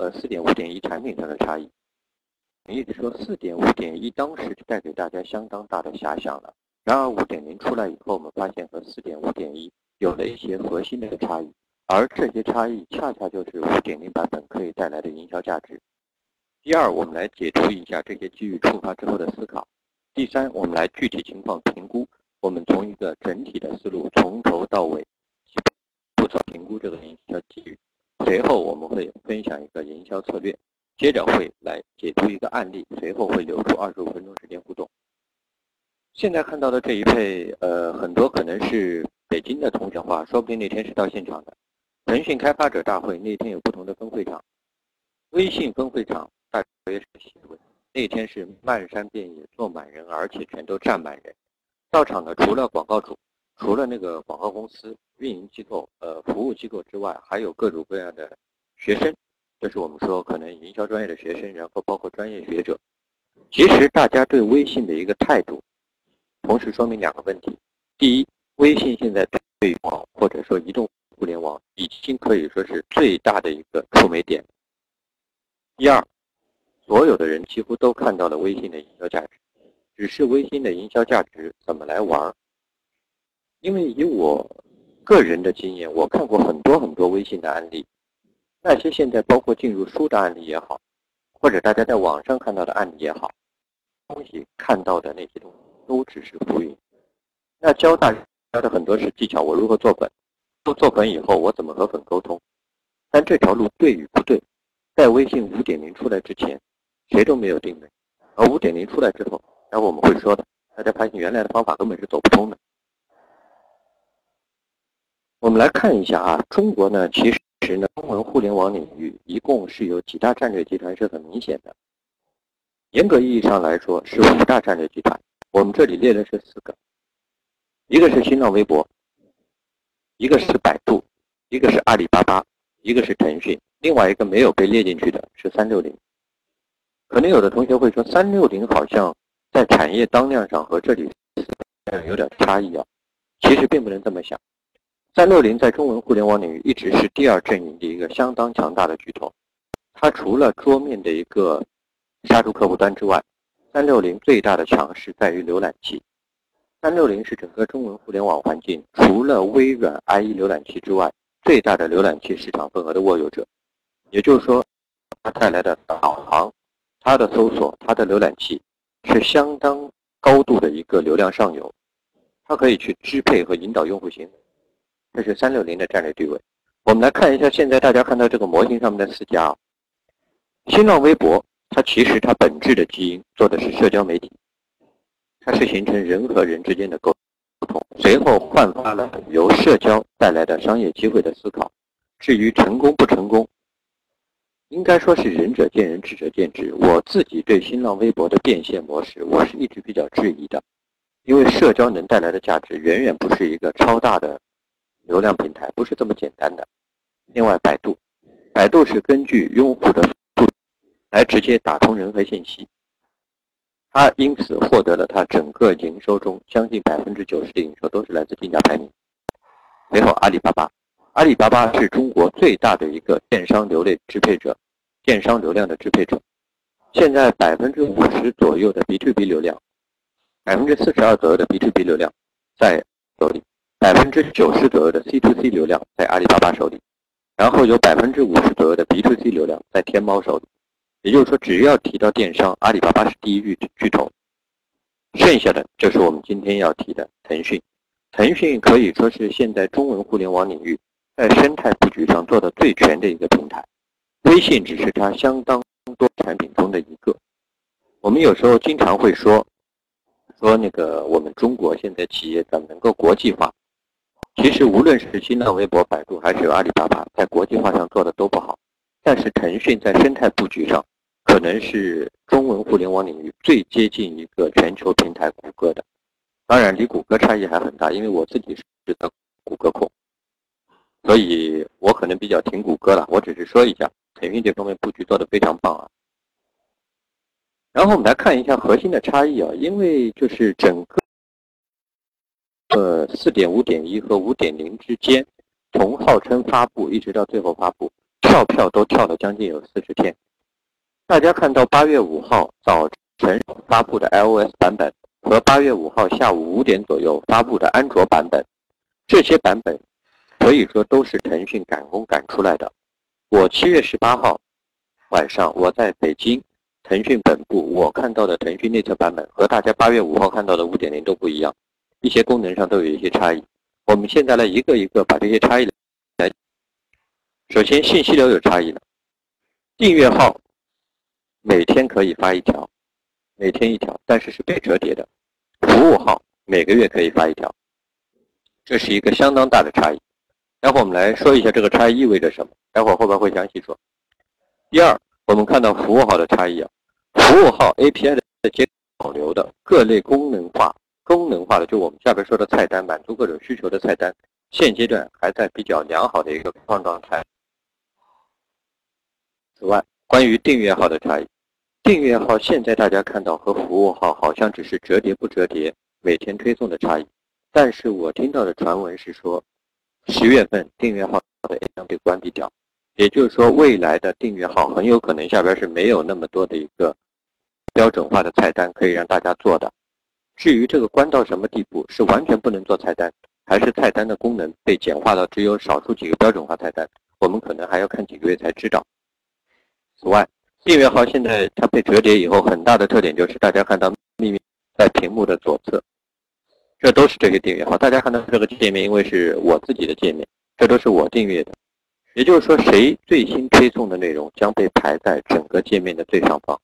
呃四点五点一产品上的差异。一直说四点五点一当时就带给大家相当大的遐想了，然而五点零出来以后，我们发现和四点五点一有了一些核心的差异，而这些差异恰恰就是五点零版本可以带来的营销价值。第二，我们来解读一下这些机遇触发之后的思考。第三，我们来具体情况评估。我们从一个整体的思路，从头到尾，不走评估这个营销机遇。随后我们会分享一个营销策略，接着会来解读一个案例，随后会留出二十五分钟时间互动。现在看到的这一配，呃，很多可能是北京的同学话，说不定那天是到现场的。腾讯开发者大会那天有不同的分会场，微信分会场。大约是新闻。那天是漫山遍野坐满人，而且全都站满人。到场的除了广告主，除了那个广告公司、运营机构、呃服务机构之外，还有各种各样的学生，就是我们说可能营销专业的学生，然后包括专业学者。其实大家对微信的一个态度，同时说明两个问题：第一，微信现在对网或者说移动互联网已经可以说是最大的一个触媒点；第二。所有的人几乎都看到了微信的营销价值，只是微信的营销价值怎么来玩儿？因为以我个人的经验，我看过很多很多微信的案例，那些现在包括进入书的案例也好，或者大家在网上看到的案例也好，东西看到的那些东西都只是浮云。那教大家的很多是技巧，我如何做粉，做做粉以后我怎么和粉沟通？但这条路对与不对，在微信五点零出来之前。谁都没有定位，而五点零出来之后，然后我们会说的，大家发现原来的方法根本是走不通的。我们来看一下啊，中国呢，其实呢，中文互联网领域一共是有几大战略集团是很明显的。严格意义上来说是五大战略集团，我们这里列的是四个，一个是新浪微博，一个是百度，一个是阿里巴巴，一个是腾讯，另外一个没有被列进去的是三六零。可能有的同学会说，三六零好像在产业当量上和这里有点差异啊。其实并不能这么想。三六零在中文互联网领域一直是第二阵营的一个相当强大的巨头。它除了桌面的一个杀毒客户端之外，三六零最大的强势在于浏览器。三六零是整个中文互联网环境除了微软 IE 浏览器之外最大的浏览器市场份额的握有者。也就是说，它带来的导航。它的搜索，它的浏览器是相当高度的一个流量上游，它可以去支配和引导用户行为，这是三六零的战略地位。我们来看一下现在大家看到这个模型上面的四家啊，新浪微博，它其实它本质的基因做的是社交媒体，它是形成人和人之间的沟通，随后焕发了由社交带来的商业机会的思考。至于成功不成功？应该说是仁者见仁，智者见智。我自己对新浪微博的变现模式，我是一直比较质疑的，因为社交能带来的价值远远不是一个超大的流量平台，不是这么简单的。另外，百度，百度是根据用户的数来直接打通人和信息，它因此获得了它整个营收中将近百分之九十的营收都是来自竞价排名。随后，阿里巴巴。阿里巴巴是中国最大的一个电商流量支配者，电商流量的支配者。现在百分之五十左右的 B to B 流量，百分之四十二左右的 B to B 流量在手里，百分之九十左右的 C to C 流量在阿里巴巴手里，然后有百分之五十左右的 B to C 流量在天猫手里。也就是说，只要提到电商，阿里巴巴是第一巨巨头，剩下的就是我们今天要提的腾讯。腾讯可以说是现在中文互联网领域。在生态布局上做的最全的一个平台，微信只是它相当多产品中的一个。我们有时候经常会说，说那个我们中国现在企业怎么能够国际化？其实无论是新浪微博、百度还是阿里巴巴，在国际化上做的都不好。但是腾讯在生态布局上可能是中文互联网领域最接近一个全球平台谷歌的。当然，离谷歌差异还很大，因为我自己是谷歌控，所以我可能比较挺谷歌了。我只是说一下，腾讯这方面布局做得非常棒啊。然后我们来看一下核心的差异啊，因为就是整个呃四点五点一和五点零之间，从号称发布一直到最后发布，跳票都跳了将近有四十天。大家看到八月五号早晨发布的 iOS 版本和八月五号下午五点左右发布的安卓版本，这些版本可以说都是腾讯赶工赶出来的。我七月十八号晚上我在北京。腾讯本部，我看到的腾讯内测版本和大家八月五号看到的五点零都不一样，一些功能上都有一些差异。我们现在来一个一个把这些差异来。首先，信息流有差异了，订阅号每天可以发一条，每天一条，但是是被折叠的；服务号每个月可以发一条，这是一个相当大的差异。待会我们来说一下这个差异意味着什么，待会后边会详细说。第二，我们看到服务号的差异啊。服务号 API 的接保留的各类功能化、功能化的，就我们下边说的菜单，满足各种需求的菜单，现阶段还在比较良好的一个开放状态。此外，关于订阅号的差异，订阅号现在大家看到和服务号好像只是折叠不折叠、每天推送的差异，但是我听到的传闻是说，十月份订阅号的也将被关闭掉。也就是说，未来的订阅号很有可能下边是没有那么多的一个标准化的菜单可以让大家做的。至于这个关到什么地步，是完全不能做菜单，还是菜单的功能被简化到只有少数几个标准化菜单，我们可能还要看几个月才知道。此外，订阅号现在它被折叠以后，很大的特点就是大家看到秘密在屏幕的左侧，这都是这些订阅号。大家看到这个界面，因为是我自己的界面，这都是我订阅的。也就是说，谁最新推送的内容将被排在整个界面的最上方。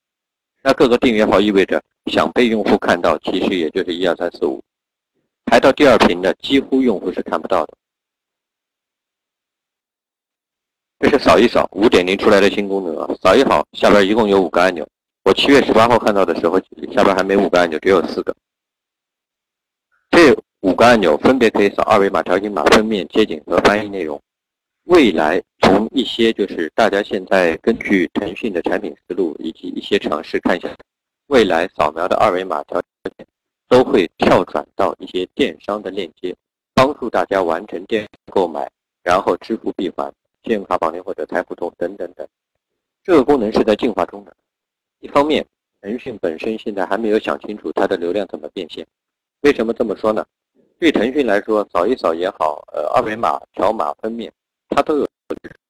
那各个订阅号意味着想被用户看到，其实也就是一二三四五，排到第二屏的几乎用户是看不到的。这是扫一扫五点零出来的新功能啊！扫一扫下边一共有五个按钮。我七月十八号看到的时候，下边还没五个按钮，只有四个。这五个按钮分别可以扫二维码、条形码、封面、街景和翻译内容。未来从一些就是大家现在根据腾讯的产品思路以及一些尝试看一下，未来扫描的二维码条件都会跳转到一些电商的链接，帮助大家完成电购买，然后支付闭环、信用卡绑定或者财付通等等等。这个功能是在进化中的。一方面，腾讯本身现在还没有想清楚它的流量怎么变现。为什么这么说呢？对腾讯来说，扫一扫也好，呃，二维码、条码、封面。它都有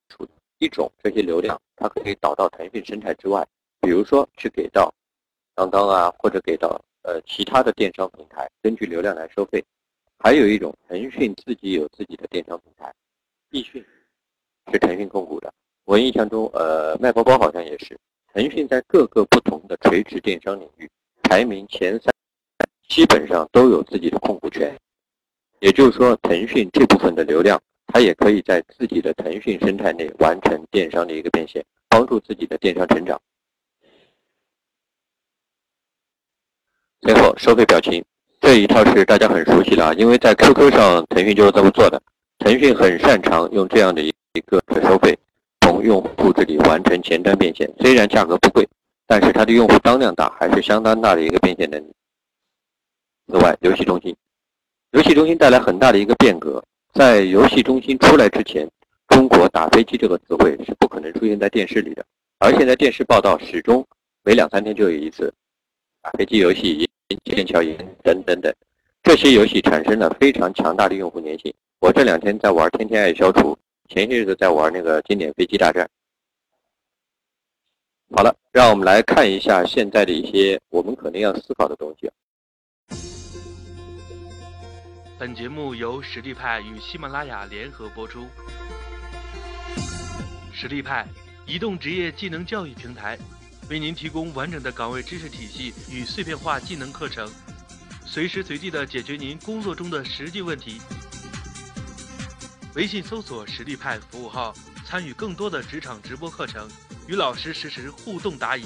出一种这些流量，它可以导到腾讯生态之外，比如说去给到当当啊，或者给到呃其他的电商平台，根据流量来收费。还有一种，腾讯自己有自己的电商平台，易讯是腾讯控股的。我印象中，呃，麦包包好像也是。腾讯在各个不同的垂直电商领域排名前三，基本上都有自己的控股权。也就是说，腾讯这部分的流量。它也可以在自己的腾讯生态内完成电商的一个变现，帮助自己的电商成长。最后，收费表情这一套是大家很熟悉的啊，因为在 QQ 上，腾讯就是这么做的。腾讯很擅长用这样的一个收费，从用户这里完成前端变现。虽然价格不贵，但是它的用户当量大，还是相当大的一个变现能力。此外，游戏中心，游戏中心带来很大的一个变革。在游戏中心出来之前，中国打飞机这个词汇是不可能出现在电视里的。而现在电视报道始终每两三天就有一次打飞机游戏、剑桥营等等等，这些游戏产生了非常强大的用户粘性。我这两天在玩《天天爱消除》，前些日子在玩那个经典飞机大战。好了，让我们来看一下现在的一些我们可能要思考的东西。本节目由实力派与喜马拉雅联合播出。实力派，移动职业技能教育平台，为您提供完整的岗位知识体系与碎片化技能课程，随时随地的解决您工作中的实际问题。微信搜索“实力派”服务号，参与更多的职场直播课程，与老师实时互动答疑。